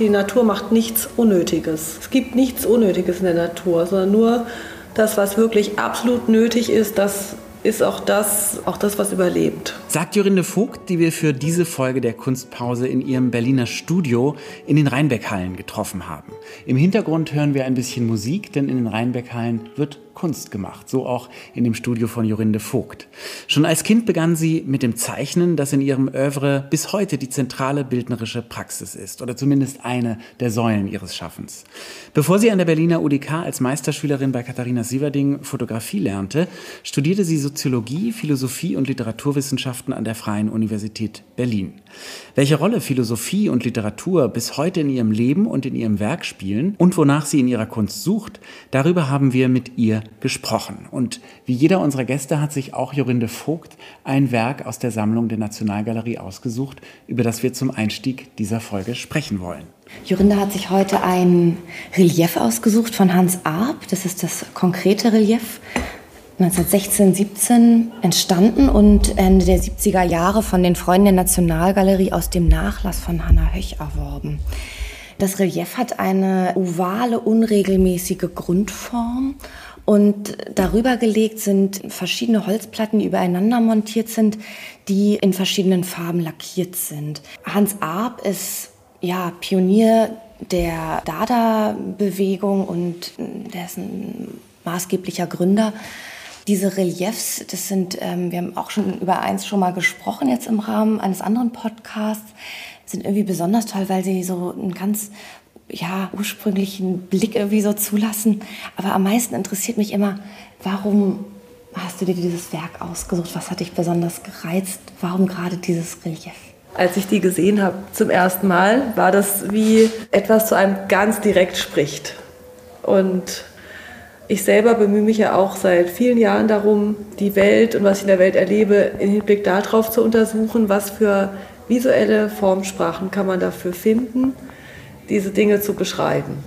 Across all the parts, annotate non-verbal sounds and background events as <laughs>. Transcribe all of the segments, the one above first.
die Natur macht nichts Unnötiges. Es gibt nichts Unnötiges in der Natur, sondern nur das, was wirklich absolut nötig ist, das ist auch das, auch das, was überlebt. Sagt Jorinde Vogt, die wir für diese Folge der Kunstpause in ihrem Berliner Studio in den Rheinbeckhallen getroffen haben. Im Hintergrund hören wir ein bisschen Musik, denn in den Rheinbeckhallen wird Kunst gemacht, so auch in dem Studio von Jorinde Vogt. Schon als Kind begann sie mit dem Zeichnen, das in ihrem Oeuvre bis heute die zentrale bildnerische Praxis ist oder zumindest eine der Säulen ihres Schaffens. Bevor sie an der Berliner UDK als Meisterschülerin bei Katharina Sieverding Fotografie lernte, studierte sie Soziologie, Philosophie und Literaturwissenschaften an der Freien Universität Berlin. Welche Rolle Philosophie und Literatur bis heute in ihrem Leben und in ihrem Werk spielen und wonach sie in ihrer Kunst sucht, darüber haben wir mit ihr gesprochen. Und wie jeder unserer Gäste hat sich auch Jorinde Vogt ein Werk aus der Sammlung der Nationalgalerie ausgesucht, über das wir zum Einstieg dieser Folge sprechen wollen. Jorinde hat sich heute ein Relief ausgesucht von Hans Arp. Das ist das konkrete Relief. 1916, 17 entstanden und Ende der 70er Jahre von den Freunden der Nationalgalerie aus dem Nachlass von Hannah Höch erworben. Das Relief hat eine ovale, unregelmäßige Grundform und darüber gelegt sind verschiedene Holzplatten, die übereinander montiert sind, die in verschiedenen Farben lackiert sind. Hans Arp ist ja Pionier der Dada-Bewegung und ein maßgeblicher Gründer. Diese Reliefs, das sind, ähm, wir haben auch schon über eins schon mal gesprochen jetzt im Rahmen eines anderen Podcasts, sind irgendwie besonders toll, weil sie so ein ganz ja, ursprünglichen Blick irgendwie so zulassen. Aber am meisten interessiert mich immer, warum hast du dir dieses Werk ausgesucht? Was hat dich besonders gereizt? Warum gerade dieses Relief? Als ich die gesehen habe zum ersten Mal, war das wie etwas zu einem ganz direkt spricht. Und ich selber bemühe mich ja auch seit vielen Jahren darum, die Welt und was ich in der Welt erlebe, im Hinblick darauf zu untersuchen, was für visuelle Formsprachen kann man dafür finden diese Dinge zu beschreiben.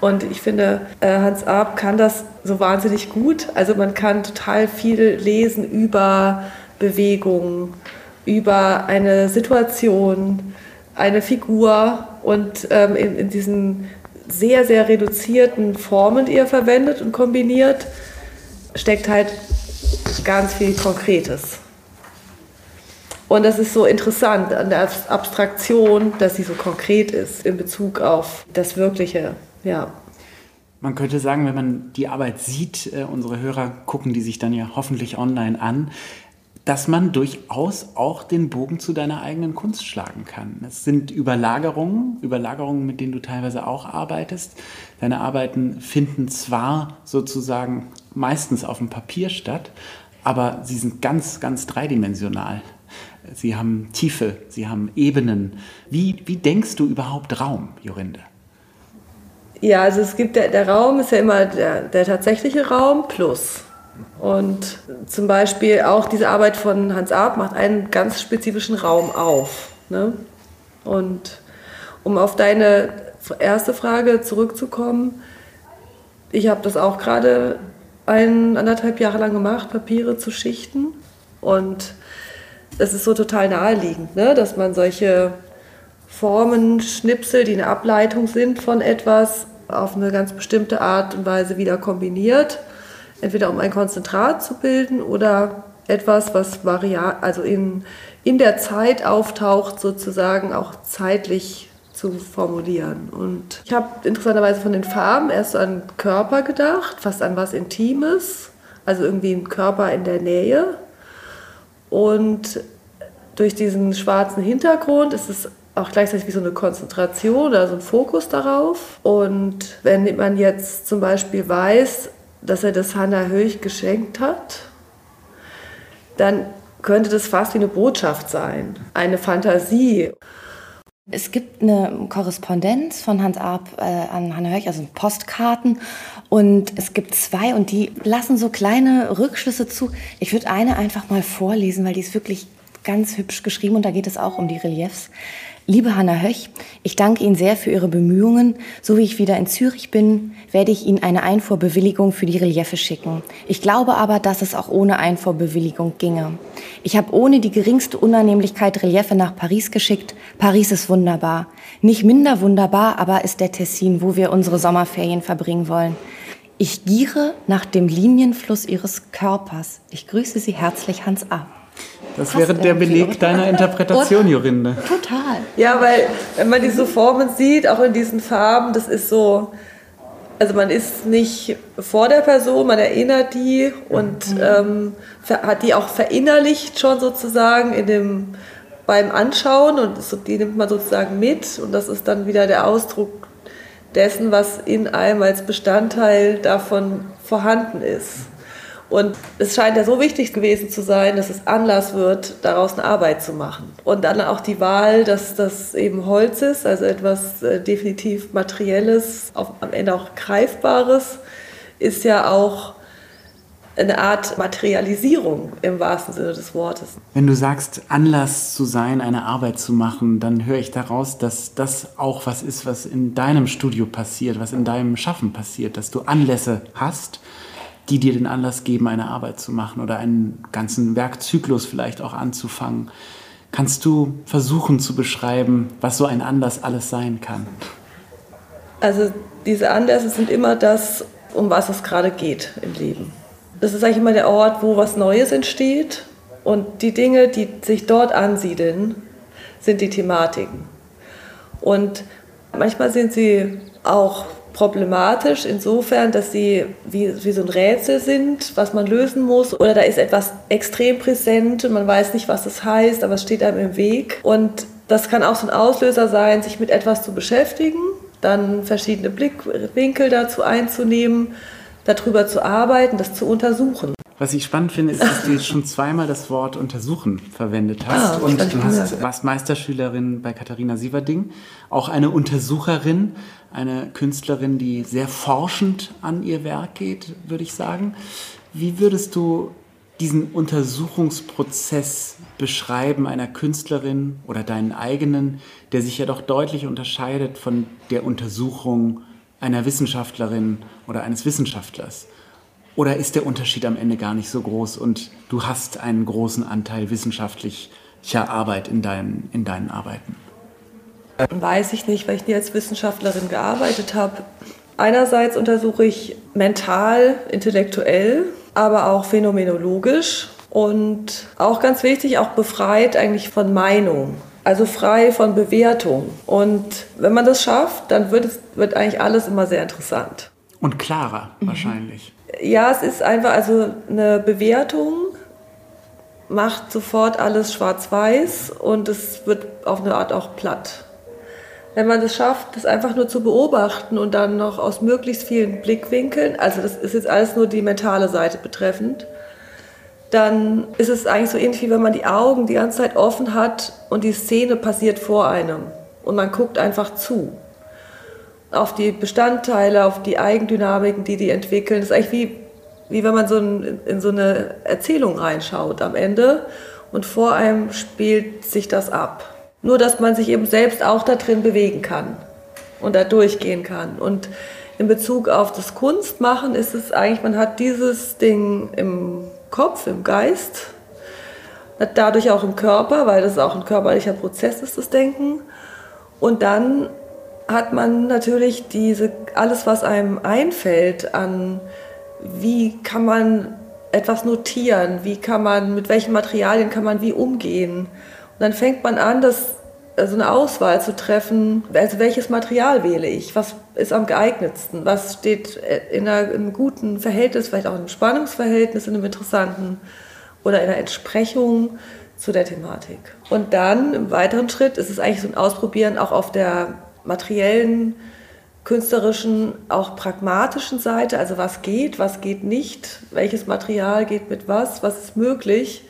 Und ich finde, äh, Hans Arp kann das so wahnsinnig gut. Also man kann total viel lesen über Bewegung, über eine Situation, eine Figur und ähm, in diesen sehr, sehr reduzierten Formen, die er verwendet und kombiniert, steckt halt ganz viel Konkretes. Und das ist so interessant an der Abstraktion, dass sie so konkret ist in Bezug auf das Wirkliche. Ja. Man könnte sagen, wenn man die Arbeit sieht, äh, unsere Hörer gucken die sich dann ja hoffentlich online an, dass man durchaus auch den Bogen zu deiner eigenen Kunst schlagen kann. Es sind Überlagerungen, Überlagerungen, mit denen du teilweise auch arbeitest. Deine Arbeiten finden zwar sozusagen meistens auf dem Papier statt, aber sie sind ganz, ganz dreidimensional. Sie haben Tiefe, Sie haben Ebenen. Wie, wie denkst du überhaupt Raum, Jorinde? Ja, also es gibt der, der Raum ist ja immer der, der tatsächliche Raum plus. Und zum Beispiel auch diese Arbeit von Hans Arp macht einen ganz spezifischen Raum auf. Ne? Und um auf deine erste Frage zurückzukommen, ich habe das auch gerade ein, anderthalb Jahre lang gemacht, Papiere zu schichten. Und es ist so total naheliegend, ne? dass man solche Formen, Schnipsel, die eine Ableitung sind von etwas, auf eine ganz bestimmte Art und Weise wieder kombiniert. Entweder um ein Konzentrat zu bilden oder etwas, was also in, in der Zeit auftaucht, sozusagen auch zeitlich zu formulieren. Und ich habe interessanterweise von den Farben erst so an Körper gedacht, fast an was Intimes, also irgendwie ein Körper in der Nähe. Und durch diesen schwarzen Hintergrund ist es auch gleichzeitig wie so eine Konzentration oder so ein Fokus darauf. Und wenn man jetzt zum Beispiel weiß, dass er das Hannah Höch geschenkt hat, dann könnte das fast wie eine Botschaft sein, eine Fantasie. Es gibt eine Korrespondenz von Hans Arp äh, an Hannah Höch, also Postkarten. Und es gibt zwei und die lassen so kleine Rückschlüsse zu. Ich würde eine einfach mal vorlesen, weil die ist wirklich ganz hübsch geschrieben und da geht es auch um die Reliefs. Liebe Hanna Höch, ich danke Ihnen sehr für Ihre Bemühungen. So wie ich wieder in Zürich bin, werde ich Ihnen eine Einfuhrbewilligung für die Reliefe schicken. Ich glaube aber, dass es auch ohne Einfuhrbewilligung ginge. Ich habe ohne die geringste Unannehmlichkeit Reliefe nach Paris geschickt. Paris ist wunderbar. Nicht minder wunderbar, aber ist der Tessin, wo wir unsere Sommerferien verbringen wollen. Ich giere nach dem Linienfluss Ihres Körpers. Ich grüße Sie herzlich, Hans A. Das wäre der Beleg deiner Interpretation, Jorinde. Total. Ja, weil wenn man diese Formen sieht, auch in diesen Farben, das ist so, also man ist nicht vor der Person, man erinnert die und mhm. ähm, hat die auch verinnerlicht schon sozusagen in dem, beim Anschauen und die nimmt man sozusagen mit und das ist dann wieder der Ausdruck dessen, was in einem als Bestandteil davon vorhanden ist. Und es scheint ja so wichtig gewesen zu sein, dass es Anlass wird, daraus eine Arbeit zu machen. Und dann auch die Wahl, dass das eben Holz ist, also etwas äh, definitiv Materielles, auf, am Ende auch Greifbares, ist ja auch eine Art Materialisierung im wahrsten Sinne des Wortes. Wenn du sagst, Anlass zu sein, eine Arbeit zu machen, dann höre ich daraus, dass das auch was ist, was in deinem Studio passiert, was in deinem Schaffen passiert, dass du Anlässe hast, die dir den Anlass geben, eine Arbeit zu machen oder einen ganzen Werkzyklus vielleicht auch anzufangen. Kannst du versuchen zu beschreiben, was so ein Anlass alles sein kann? Also diese Anlässe sind immer das, um was es gerade geht im Leben. Das ist eigentlich immer der Ort, wo was Neues entsteht und die Dinge, die sich dort ansiedeln, sind die Thematiken. Und manchmal sind sie auch problematisch insofern, dass sie wie, wie so ein Rätsel sind, was man lösen muss. Oder da ist etwas extrem präsent und man weiß nicht, was das heißt, aber es steht einem im Weg. Und das kann auch so ein Auslöser sein, sich mit etwas zu beschäftigen, dann verschiedene Blickwinkel dazu einzunehmen, darüber zu arbeiten, das zu untersuchen. Was ich spannend finde, ist, dass du jetzt schon zweimal das Wort untersuchen verwendet hast. Ah, und du hast, warst Meisterschülerin bei Katharina Sieverding, auch eine Untersucherin eine Künstlerin, die sehr forschend an ihr Werk geht, würde ich sagen. Wie würdest du diesen Untersuchungsprozess beschreiben einer Künstlerin oder deinen eigenen, der sich ja doch deutlich unterscheidet von der Untersuchung einer Wissenschaftlerin oder eines Wissenschaftlers? Oder ist der Unterschied am Ende gar nicht so groß und du hast einen großen Anteil wissenschaftlicher Arbeit in deinen, in deinen Arbeiten? Weiß ich nicht, weil ich nie als Wissenschaftlerin gearbeitet habe. Einerseits untersuche ich mental, intellektuell, aber auch phänomenologisch und auch ganz wichtig, auch befreit eigentlich von Meinung. Also frei von Bewertung. Und wenn man das schafft, dann wird, es, wird eigentlich alles immer sehr interessant. Und klarer mhm. Ja, es ist einfach, also eine Bewertung macht sofort alles schwarz-weiß und es wird auf eine Art auch platt wenn man es schafft, das einfach nur zu beobachten und dann noch aus möglichst vielen Blickwinkeln, also das ist jetzt alles nur die mentale Seite betreffend, dann ist es eigentlich so ähnlich wie wenn man die Augen die ganze Zeit offen hat und die Szene passiert vor einem und man guckt einfach zu. Auf die Bestandteile, auf die Eigendynamiken, die die entwickeln. Das ist eigentlich wie, wie wenn man so in, in so eine Erzählung reinschaut am Ende und vor einem spielt sich das ab. Nur, dass man sich eben selbst auch da drin bewegen kann und da durchgehen kann. Und in Bezug auf das Kunstmachen ist es eigentlich, man hat dieses Ding im Kopf, im Geist, dadurch auch im Körper, weil das auch ein körperlicher Prozess ist, das Denken. Und dann hat man natürlich diese, alles, was einem einfällt an, wie kann man etwas notieren, wie kann man, mit welchen Materialien kann man wie umgehen. Und dann fängt man an, das so eine Auswahl zu treffen, also welches Material wähle ich, was ist am geeignetsten, was steht in, einer, in einem guten Verhältnis, vielleicht auch in einem Spannungsverhältnis, in einem interessanten oder in einer Entsprechung zu der Thematik. Und dann im weiteren Schritt ist es eigentlich so ein Ausprobieren auch auf der materiellen, künstlerischen, auch pragmatischen Seite, also was geht, was geht nicht, welches Material geht mit was, was ist möglich.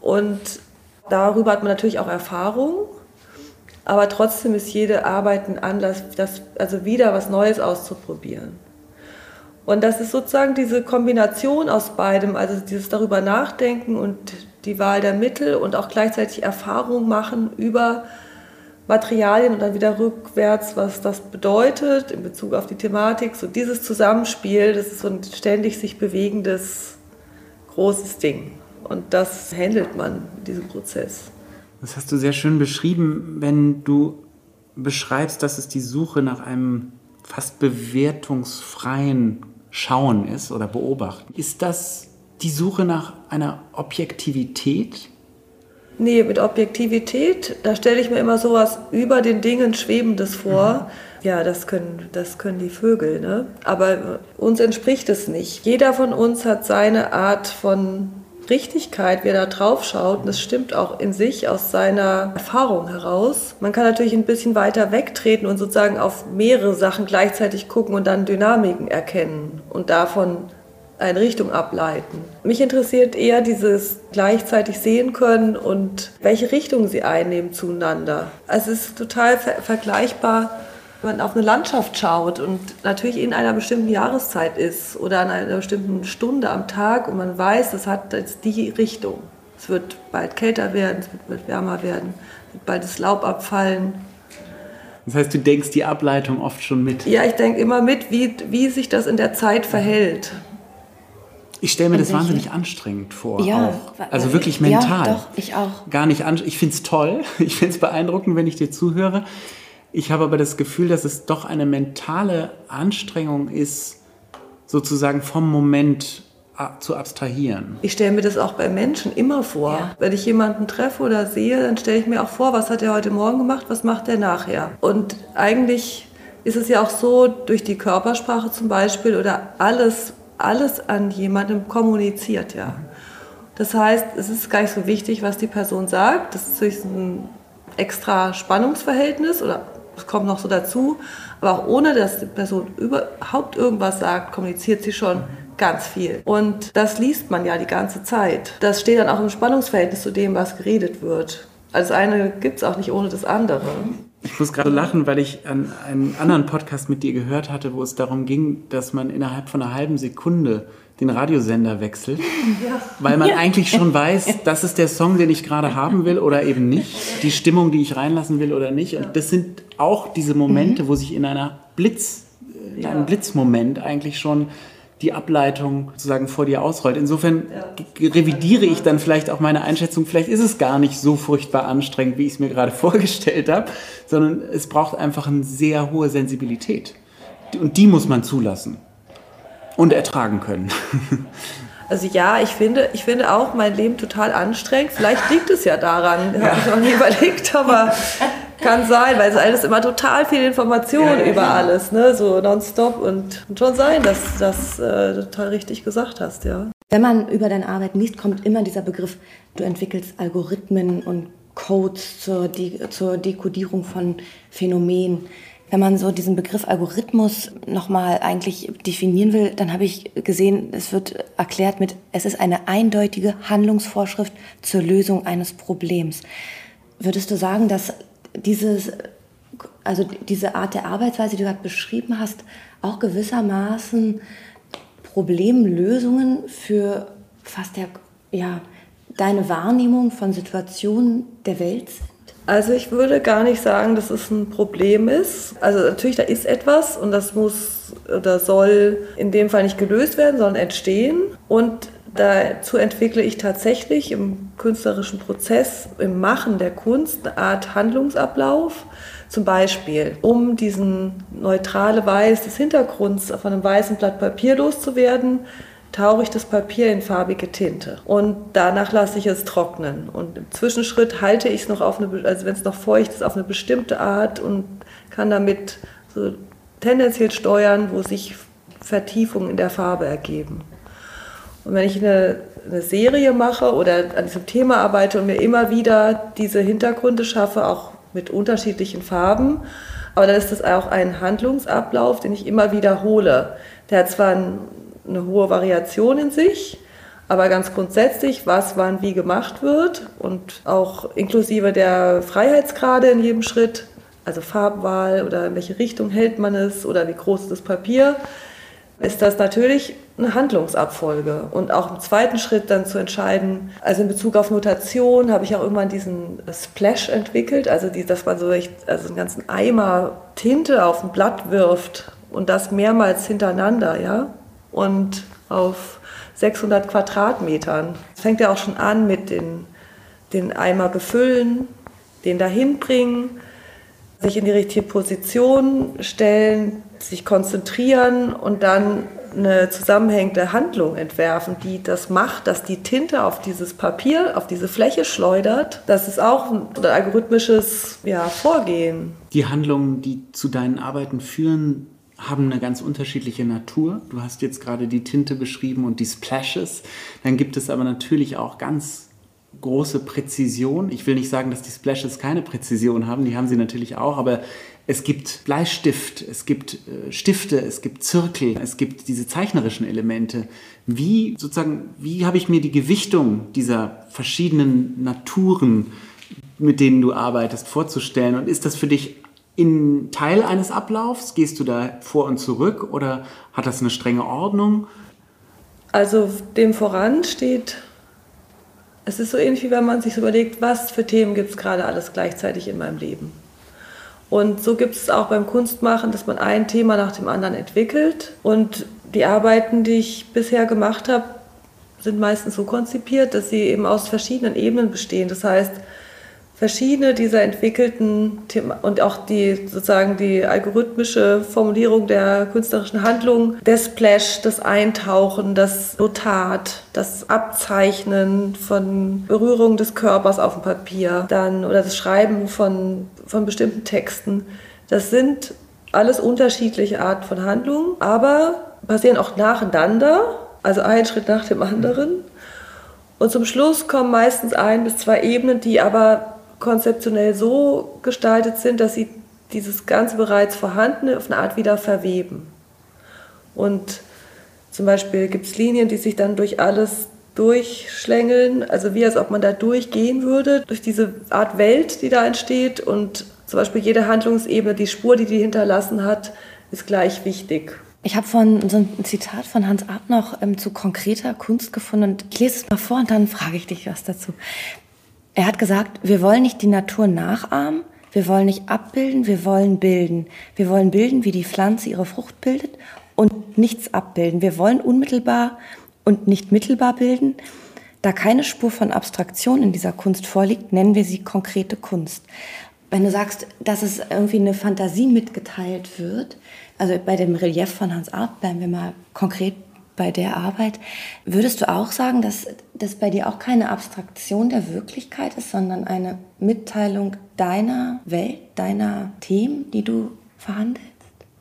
Und darüber hat man natürlich auch Erfahrung. Aber trotzdem ist jede Arbeit ein Anlass, das, also wieder was Neues auszuprobieren. Und das ist sozusagen diese Kombination aus beidem, also dieses darüber nachdenken und die Wahl der Mittel und auch gleichzeitig Erfahrung machen über Materialien und dann wieder rückwärts, was das bedeutet in Bezug auf die Thematik. So dieses Zusammenspiel, das ist so ein ständig sich bewegendes großes Ding. Und das handelt man, diesen Prozess. Das hast du sehr schön beschrieben, wenn du beschreibst, dass es die Suche nach einem fast bewertungsfreien Schauen ist oder Beobachten. Ist das die Suche nach einer Objektivität? Nee, mit Objektivität, da stelle ich mir immer sowas über den Dingen Schwebendes vor. Mhm. Ja, das können, das können die Vögel, ne? Aber uns entspricht es nicht. Jeder von uns hat seine Art von Richtigkeit, wie er da drauf schaut, und das stimmt auch in sich aus seiner Erfahrung heraus. Man kann natürlich ein bisschen weiter wegtreten und sozusagen auf mehrere Sachen gleichzeitig gucken und dann Dynamiken erkennen und davon eine Richtung ableiten. Mich interessiert eher dieses gleichzeitig sehen können und welche Richtung sie einnehmen zueinander. Also es ist total ver vergleichbar wenn man auf eine Landschaft schaut und natürlich in einer bestimmten Jahreszeit ist oder an einer bestimmten Stunde am Tag und man weiß, das hat jetzt die Richtung. Es wird bald kälter werden, es wird bald wärmer werden, es wird bald das Laub abfallen. Das heißt, du denkst die Ableitung oft schon mit? Ja, ich denke immer mit, wie, wie sich das in der Zeit verhält. Ich stelle mir das wahnsinnig anstrengend vor. Ja, auch. also wirklich mental. Ja, doch, ich auch. Gar nicht Ich finde es toll. <laughs> Ich finde es beeindruckend, wenn ich dir zuhöre. Ich habe aber das Gefühl, dass es doch eine mentale Anstrengung ist, sozusagen vom Moment zu abstrahieren. Ich stelle mir das auch bei Menschen immer vor. Ja. Wenn ich jemanden treffe oder sehe, dann stelle ich mir auch vor, was hat er heute Morgen gemacht, was macht er nachher. Und eigentlich ist es ja auch so, durch die Körpersprache zum Beispiel oder alles, alles an jemandem kommuniziert, ja. Das heißt, es ist gar nicht so wichtig, was die Person sagt. Das ist ein extra Spannungsverhältnis oder das kommt noch so dazu. Aber auch ohne, dass die Person überhaupt irgendwas sagt, kommuniziert sie schon ganz viel. Und das liest man ja die ganze Zeit. Das steht dann auch im Spannungsverhältnis zu dem, was geredet wird. Also das eine gibt es auch nicht ohne das andere. Ich muss gerade lachen, weil ich an einen anderen Podcast mit dir gehört hatte, wo es darum ging, dass man innerhalb von einer halben Sekunde den Radiosender wechselt, <laughs> ja. weil man ja. eigentlich schon weiß, das ist der Song, den ich gerade haben will oder eben nicht, die Stimmung, die ich reinlassen will oder nicht. Und das sind auch diese Momente, mhm. wo sich in einer Blitz, in einem Blitzmoment eigentlich schon die Ableitung sozusagen vor dir ausrollt. Insofern revidiere ich dann vielleicht auch meine Einschätzung. Vielleicht ist es gar nicht so furchtbar anstrengend, wie ich es mir gerade <laughs> vorgestellt habe, sondern es braucht einfach eine sehr hohe Sensibilität. Und die muss man zulassen und ertragen können. <laughs> Also ja, ich finde, ich finde auch mein Leben total anstrengend. Vielleicht liegt es ja daran, ja. <laughs> habe ich noch nie überlegt, aber kann sein, weil es alles immer total viel Information ja, ja, über alles, ne? so nonstop und, und schon sein, dass das äh, total richtig gesagt hast, ja. Wenn man über deine Arbeit liest, kommt immer dieser Begriff, du entwickelst Algorithmen und Codes zur, De zur Dekodierung von Phänomenen. Wenn man so diesen Begriff Algorithmus nochmal eigentlich definieren will, dann habe ich gesehen, es wird erklärt mit, es ist eine eindeutige Handlungsvorschrift zur Lösung eines Problems. Würdest du sagen, dass dieses, also diese Art der Arbeitsweise, die du gerade beschrieben hast, auch gewissermaßen Problemlösungen für fast der, ja, deine Wahrnehmung von Situationen der Welt sind? Also ich würde gar nicht sagen, dass es ein Problem ist. Also natürlich, da ist etwas und das muss oder soll in dem Fall nicht gelöst werden, sondern entstehen. Und dazu entwickle ich tatsächlich im künstlerischen Prozess, im Machen der Kunst eine Art Handlungsablauf. Zum Beispiel, um diesen neutrale Weiß des Hintergrunds von einem weißen Blatt Papier loszuwerden, tauche ich das Papier in farbige Tinte und danach lasse ich es trocknen. Und im Zwischenschritt halte ich es noch auf eine, also wenn es noch feucht ist, auf eine bestimmte Art und kann damit so tendenziell steuern, wo sich Vertiefungen in der Farbe ergeben. Und wenn ich eine, eine Serie mache oder an diesem Thema arbeite und mir immer wieder diese Hintergründe schaffe, auch mit unterschiedlichen Farben, aber dann ist das auch ein Handlungsablauf, den ich immer wiederhole. Der hat zwar eine hohe Variation in sich, aber ganz grundsätzlich, was wann wie gemacht wird und auch inklusive der Freiheitsgrade in jedem Schritt, also Farbwahl oder in welche Richtung hält man es oder wie groß ist das Papier, ist das natürlich eine Handlungsabfolge. Und auch im zweiten Schritt dann zu entscheiden, also in Bezug auf Notation habe ich auch irgendwann diesen Splash entwickelt, also die, dass man so echt, also einen ganzen Eimer Tinte auf ein Blatt wirft und das mehrmals hintereinander, ja. Und auf 600 Quadratmetern. Es fängt ja auch schon an mit den, den Eimer befüllen, den dahin bringen, sich in die richtige Position stellen, sich konzentrieren und dann eine zusammenhängende Handlung entwerfen, die das macht, dass die Tinte auf dieses Papier, auf diese Fläche schleudert. Das ist auch ein algorithmisches ja, Vorgehen. Die Handlungen, die zu deinen Arbeiten führen, haben eine ganz unterschiedliche Natur. Du hast jetzt gerade die Tinte beschrieben und die Splashes. Dann gibt es aber natürlich auch ganz große Präzision. Ich will nicht sagen, dass die Splashes keine Präzision haben, die haben sie natürlich auch, aber es gibt Bleistift, es gibt äh, Stifte, es gibt Zirkel, es gibt diese zeichnerischen Elemente. Wie sozusagen, wie habe ich mir die Gewichtung dieser verschiedenen Naturen, mit denen du arbeitest, vorzustellen? Und ist das für dich in Teil eines Ablaufs? Gehst du da vor und zurück oder hat das eine strenge Ordnung? Also dem voran steht, es ist so ähnlich wie wenn man sich überlegt, was für Themen gibt es gerade alles gleichzeitig in meinem Leben. Und so gibt es auch beim Kunstmachen, dass man ein Thema nach dem anderen entwickelt. Und die Arbeiten, die ich bisher gemacht habe, sind meistens so konzipiert, dass sie eben aus verschiedenen Ebenen bestehen. Das heißt, verschiedene dieser entwickelten Themen und auch die sozusagen die algorithmische Formulierung der künstlerischen Handlung, der Splash, das Eintauchen, das Notat, das Abzeichnen von Berührung des Körpers auf dem Papier, dann oder das Schreiben von, von bestimmten Texten. Das sind alles unterschiedliche Arten von Handlungen, aber passieren auch nacheinander, also ein Schritt nach dem anderen. Und zum Schluss kommen meistens ein bis zwei Ebenen, die aber konzeptionell so gestaltet sind, dass sie dieses ganze bereits Vorhandene auf eine Art wieder verweben. Und zum Beispiel gibt es Linien, die sich dann durch alles durchschlängeln, also wie als ob man da durchgehen würde, durch diese Art Welt, die da entsteht. Und zum Beispiel jede Handlungsebene, die Spur, die die hinterlassen hat, ist gleich wichtig. Ich habe von so ein Zitat von Hans Ab noch ähm, zu konkreter Kunst gefunden und ich lese es mal vor und dann frage ich dich was dazu. Er hat gesagt, wir wollen nicht die Natur nachahmen, wir wollen nicht abbilden, wir wollen bilden. Wir wollen bilden, wie die Pflanze ihre Frucht bildet und nichts abbilden. Wir wollen unmittelbar und nicht mittelbar bilden. Da keine Spur von Abstraktion in dieser Kunst vorliegt, nennen wir sie konkrete Kunst. Wenn du sagst, dass es irgendwie eine Fantasie mitgeteilt wird, also bei dem Relief von Hans Arp bleiben wir mal konkret bei der Arbeit. Würdest du auch sagen, dass das bei dir auch keine Abstraktion der Wirklichkeit ist, sondern eine Mitteilung deiner Welt, deiner Themen, die du verhandelst?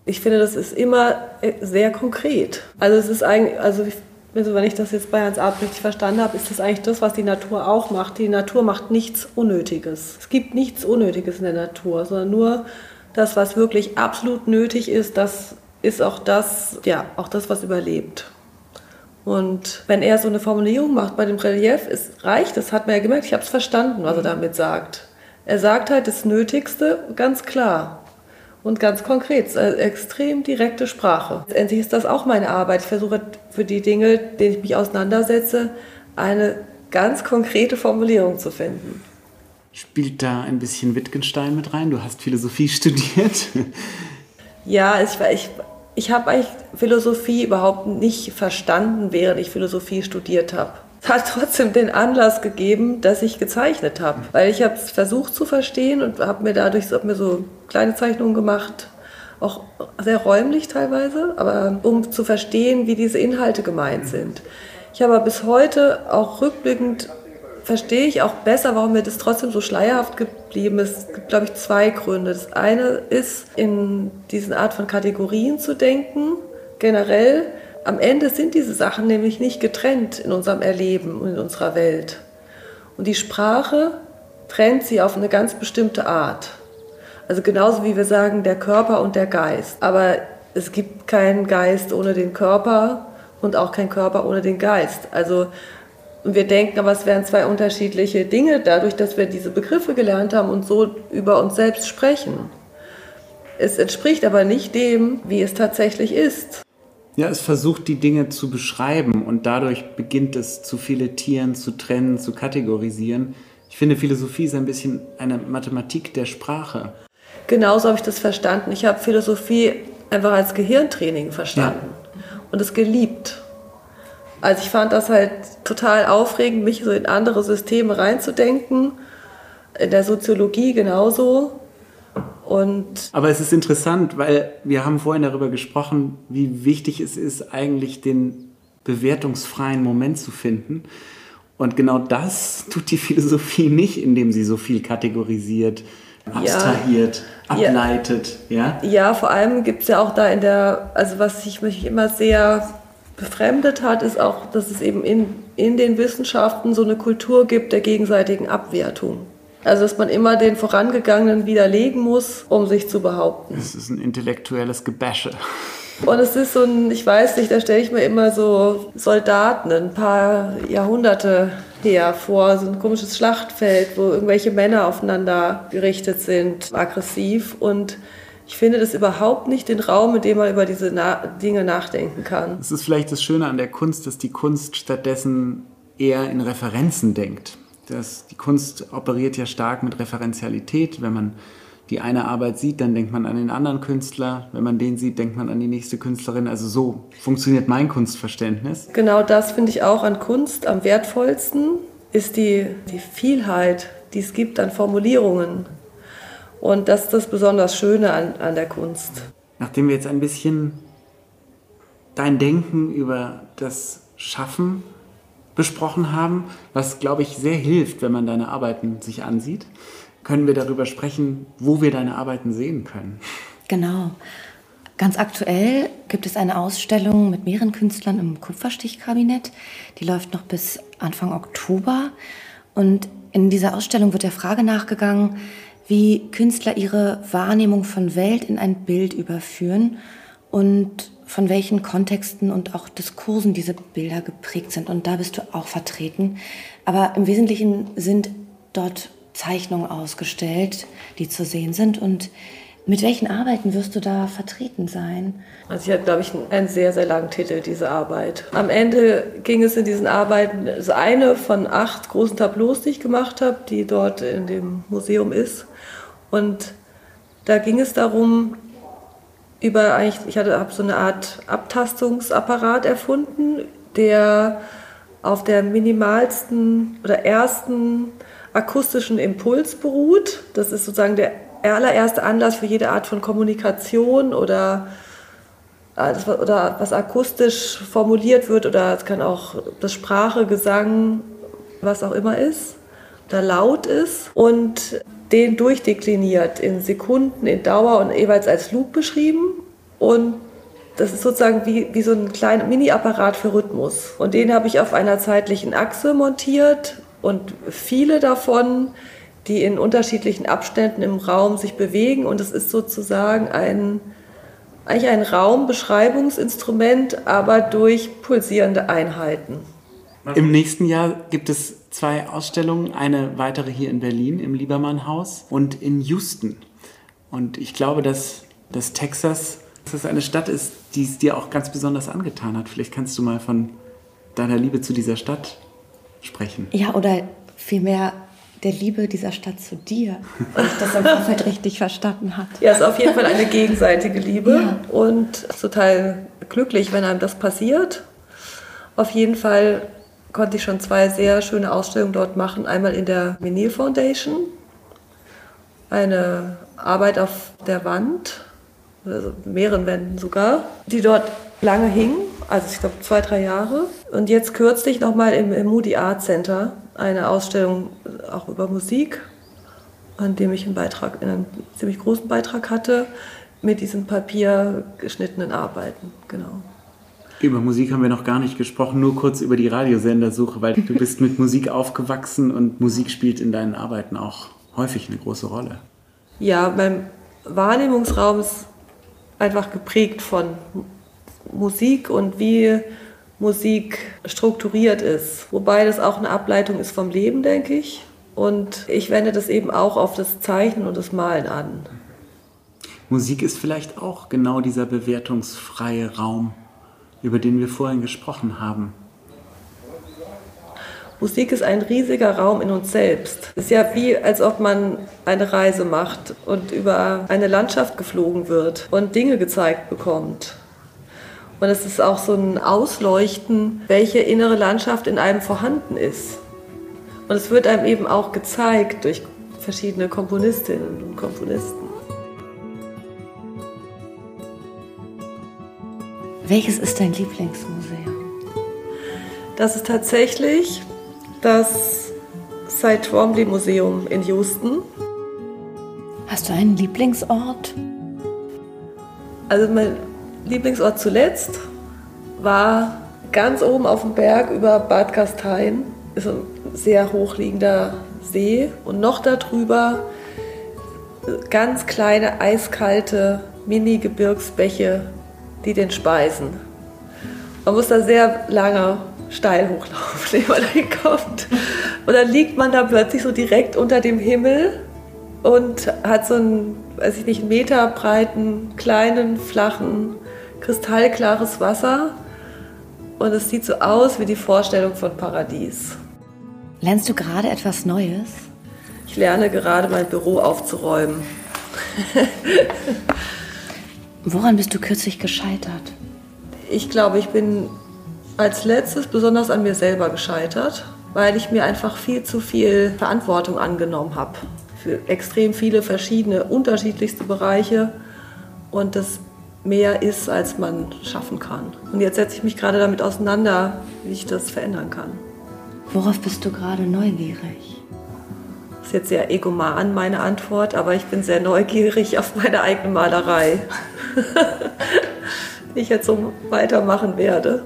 Ich finde, das ist immer äh, sehr konkret. Also es ist eigentlich, also also wenn ich das jetzt bei Hans Arp richtig verstanden habe, ist das eigentlich das, was die Natur auch macht. Die Natur macht nichts Unnötiges. Es gibt nichts Unnötiges in der Natur, sondern nur das, was wirklich absolut nötig ist, das ist auch das, ja, auch das, was überlebt. Und wenn er so eine Formulierung macht bei dem Relief, es reicht, das hat man ja gemerkt, ich habe es verstanden, was er damit sagt. Er sagt halt das Nötigste ganz klar und ganz konkret, also extrem direkte Sprache. Letztendlich ist das auch meine Arbeit. Ich versuche für die Dinge, denen ich mich auseinandersetze, eine ganz konkrete Formulierung zu finden. Spielt da ein bisschen Wittgenstein mit rein? Du hast Philosophie <laughs> studiert. Ja, ich, ich ich habe eigentlich Philosophie überhaupt nicht verstanden, während ich Philosophie studiert habe. <laughs> Hat trotzdem den Anlass gegeben, dass ich gezeichnet habe, weil ich habe es versucht zu verstehen und habe mir dadurch hab mir so kleine Zeichnungen gemacht, auch sehr räumlich teilweise, aber um zu verstehen, wie diese Inhalte gemeint sind. Ich habe bis heute auch rückblickend verstehe ich auch besser, warum mir das trotzdem so schleierhaft geblieben ist. Es gibt, glaube ich, zwei Gründe. Das eine ist, in diesen Art von Kategorien zu denken, generell. Am Ende sind diese Sachen nämlich nicht getrennt in unserem Erleben und in unserer Welt. Und die Sprache trennt sie auf eine ganz bestimmte Art. Also genauso wie wir sagen, der Körper und der Geist. Aber es gibt keinen Geist ohne den Körper und auch keinen Körper ohne den Geist. Also wir denken aber, es wären zwei unterschiedliche Dinge, dadurch, dass wir diese Begriffe gelernt haben und so über uns selbst sprechen. Es entspricht aber nicht dem, wie es tatsächlich ist. Ja, es versucht die Dinge zu beschreiben und dadurch beginnt es zu filetieren, zu trennen, zu kategorisieren. Ich finde, Philosophie ist ein bisschen eine Mathematik der Sprache. Genauso habe ich das verstanden. Ich habe Philosophie einfach als Gehirntraining verstanden ja. und es geliebt. Also ich fand das halt total aufregend, mich so in andere Systeme reinzudenken. In der Soziologie genauso. Und Aber es ist interessant, weil wir haben vorhin darüber gesprochen, wie wichtig es ist, eigentlich den bewertungsfreien Moment zu finden. Und genau das tut die <laughs> Philosophie nicht, indem sie so viel kategorisiert, abstrahiert, ja, ableitet. Ja, ja? ja vor allem gibt es ja auch da in der, also was ich mich immer sehr befremdet hat, ist auch, dass es eben in, in den Wissenschaften so eine Kultur gibt der gegenseitigen Abwertung. Also, dass man immer den Vorangegangenen widerlegen muss, um sich zu behaupten. Das ist ein intellektuelles Gebäsche. Und es ist so ein, ich weiß nicht, da stelle ich mir immer so Soldaten ein paar Jahrhunderte her vor, so ein komisches Schlachtfeld, wo irgendwelche Männer aufeinander gerichtet sind, aggressiv. Und ich finde das überhaupt nicht den Raum, in dem man über diese Na Dinge nachdenken kann. Es ist vielleicht das Schöne an der Kunst, dass die Kunst stattdessen eher in Referenzen denkt das, die Kunst operiert ja stark mit Referenzialität. Wenn man die eine Arbeit sieht, dann denkt man an den anderen Künstler. Wenn man den sieht, denkt man an die nächste Künstlerin. Also so funktioniert mein Kunstverständnis. Genau das finde ich auch an Kunst am wertvollsten, ist die, die Vielheit, die es gibt an Formulierungen. Und das ist das besonders Schöne an, an der Kunst. Nachdem wir jetzt ein bisschen dein Denken über das Schaffen besprochen haben, was, glaube ich, sehr hilft, wenn man deine Arbeiten sich ansieht, können wir darüber sprechen, wo wir deine Arbeiten sehen können. Genau. Ganz aktuell gibt es eine Ausstellung mit mehreren Künstlern im Kupferstichkabinett. Die läuft noch bis Anfang Oktober. Und in dieser Ausstellung wird der Frage nachgegangen, wie Künstler ihre Wahrnehmung von Welt in ein Bild überführen und von welchen Kontexten und auch Diskursen diese Bilder geprägt sind. Und da bist du auch vertreten. Aber im Wesentlichen sind dort Zeichnungen ausgestellt, die zu sehen sind. Und mit welchen Arbeiten wirst du da vertreten sein? Also ich hatte, glaube ich, einen sehr, sehr langen Titel, diese Arbeit. Am Ende ging es in diesen Arbeiten, das eine von acht großen Tableaus, die ich gemacht habe, die dort in dem Museum ist. Und da ging es darum, über eigentlich, ich habe so eine Art Abtastungsapparat erfunden, der auf der minimalsten oder ersten akustischen Impuls beruht. Das ist sozusagen der allererste Anlass für jede Art von Kommunikation oder, äh, oder was akustisch formuliert wird oder es kann auch das Sprache, Gesang, was auch immer ist, oder laut ist. Und den durchdekliniert in Sekunden, in Dauer und jeweils als Loop beschrieben. Und das ist sozusagen wie, wie so ein kleiner Mini-Apparat für Rhythmus. Und den habe ich auf einer zeitlichen Achse montiert und viele davon, die in unterschiedlichen Abständen im Raum sich bewegen. Und es ist sozusagen ein, eigentlich ein Raumbeschreibungsinstrument, aber durch pulsierende Einheiten. Im nächsten Jahr gibt es zwei Ausstellungen, eine weitere hier in Berlin im Liebermann-Haus und in Houston. Und ich glaube, dass, dass Texas dass das eine Stadt ist, die es dir auch ganz besonders angetan hat. Vielleicht kannst du mal von deiner Liebe zu dieser Stadt sprechen. Ja, oder vielmehr der Liebe dieser Stadt zu dir, wenn ich das im Vorfeld richtig verstanden habe. Ja, es ist auf jeden Fall eine gegenseitige Liebe ja. und total glücklich, wenn einem das passiert. Auf jeden Fall konnte ich schon zwei sehr schöne Ausstellungen dort machen. Einmal in der Menil Foundation, eine Arbeit auf der Wand, also mehreren Wänden sogar, die dort lange hingen, also ich glaube zwei, drei Jahre. Und jetzt kürzlich nochmal im, im Moody Art Center eine Ausstellung auch über Musik, an dem ich einen Beitrag, einen ziemlich großen Beitrag hatte, mit diesen papiergeschnittenen Arbeiten, genau. Über Musik haben wir noch gar nicht gesprochen, nur kurz über die Radiosendersuche, weil du bist mit Musik aufgewachsen und Musik spielt in deinen Arbeiten auch häufig eine große Rolle. Ja, mein Wahrnehmungsraum ist einfach geprägt von Musik und wie Musik strukturiert ist. Wobei das auch eine Ableitung ist vom Leben, denke ich. Und ich wende das eben auch auf das Zeichnen und das Malen an. Musik ist vielleicht auch genau dieser bewertungsfreie Raum über den wir vorhin gesprochen haben? Musik ist ein riesiger Raum in uns selbst. Es ist ja wie, als ob man eine Reise macht und über eine Landschaft geflogen wird und Dinge gezeigt bekommt. Und es ist auch so ein Ausleuchten, welche innere Landschaft in einem vorhanden ist. Und es wird einem eben auch gezeigt durch verschiedene Komponistinnen und Komponisten. Welches ist dein Lieblingsmuseum? Das ist tatsächlich das Cy Twombly Museum in Houston. Hast du einen Lieblingsort? Also mein Lieblingsort zuletzt war ganz oben auf dem Berg über Bad Gastein. Ist ein sehr hochliegender See und noch darüber ganz kleine eiskalte Mini-Gebirgsbäche, die den speisen. Man muss da sehr lange steil hochlaufen, <laughs> ehe man da hinkommt. Und dann liegt man da plötzlich so direkt unter dem Himmel und hat so einen, weiß ich nicht, Meter breiten, kleinen, flachen, kristallklares Wasser. Und es sieht so aus wie die Vorstellung von Paradies. Lernst du gerade etwas Neues? Ich lerne gerade mein Büro aufzuräumen. <laughs> Woran bist du kürzlich gescheitert? Ich glaube, ich bin als letztes besonders an mir selber gescheitert, weil ich mir einfach viel zu viel Verantwortung angenommen habe für extrem viele verschiedene, unterschiedlichste Bereiche und das mehr ist, als man schaffen kann. Und jetzt setze ich mich gerade damit auseinander, wie ich das verändern kann. Worauf bist du gerade neugierig? Das ist jetzt sehr egoman, meine Antwort, aber ich bin sehr neugierig auf meine eigene Malerei, <laughs> die ich jetzt so weitermachen werde.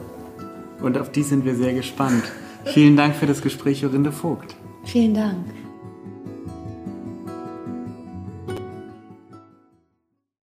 Und auf die sind wir sehr gespannt. Vielen Dank für das Gespräch, Jorinde Vogt. Vielen Dank.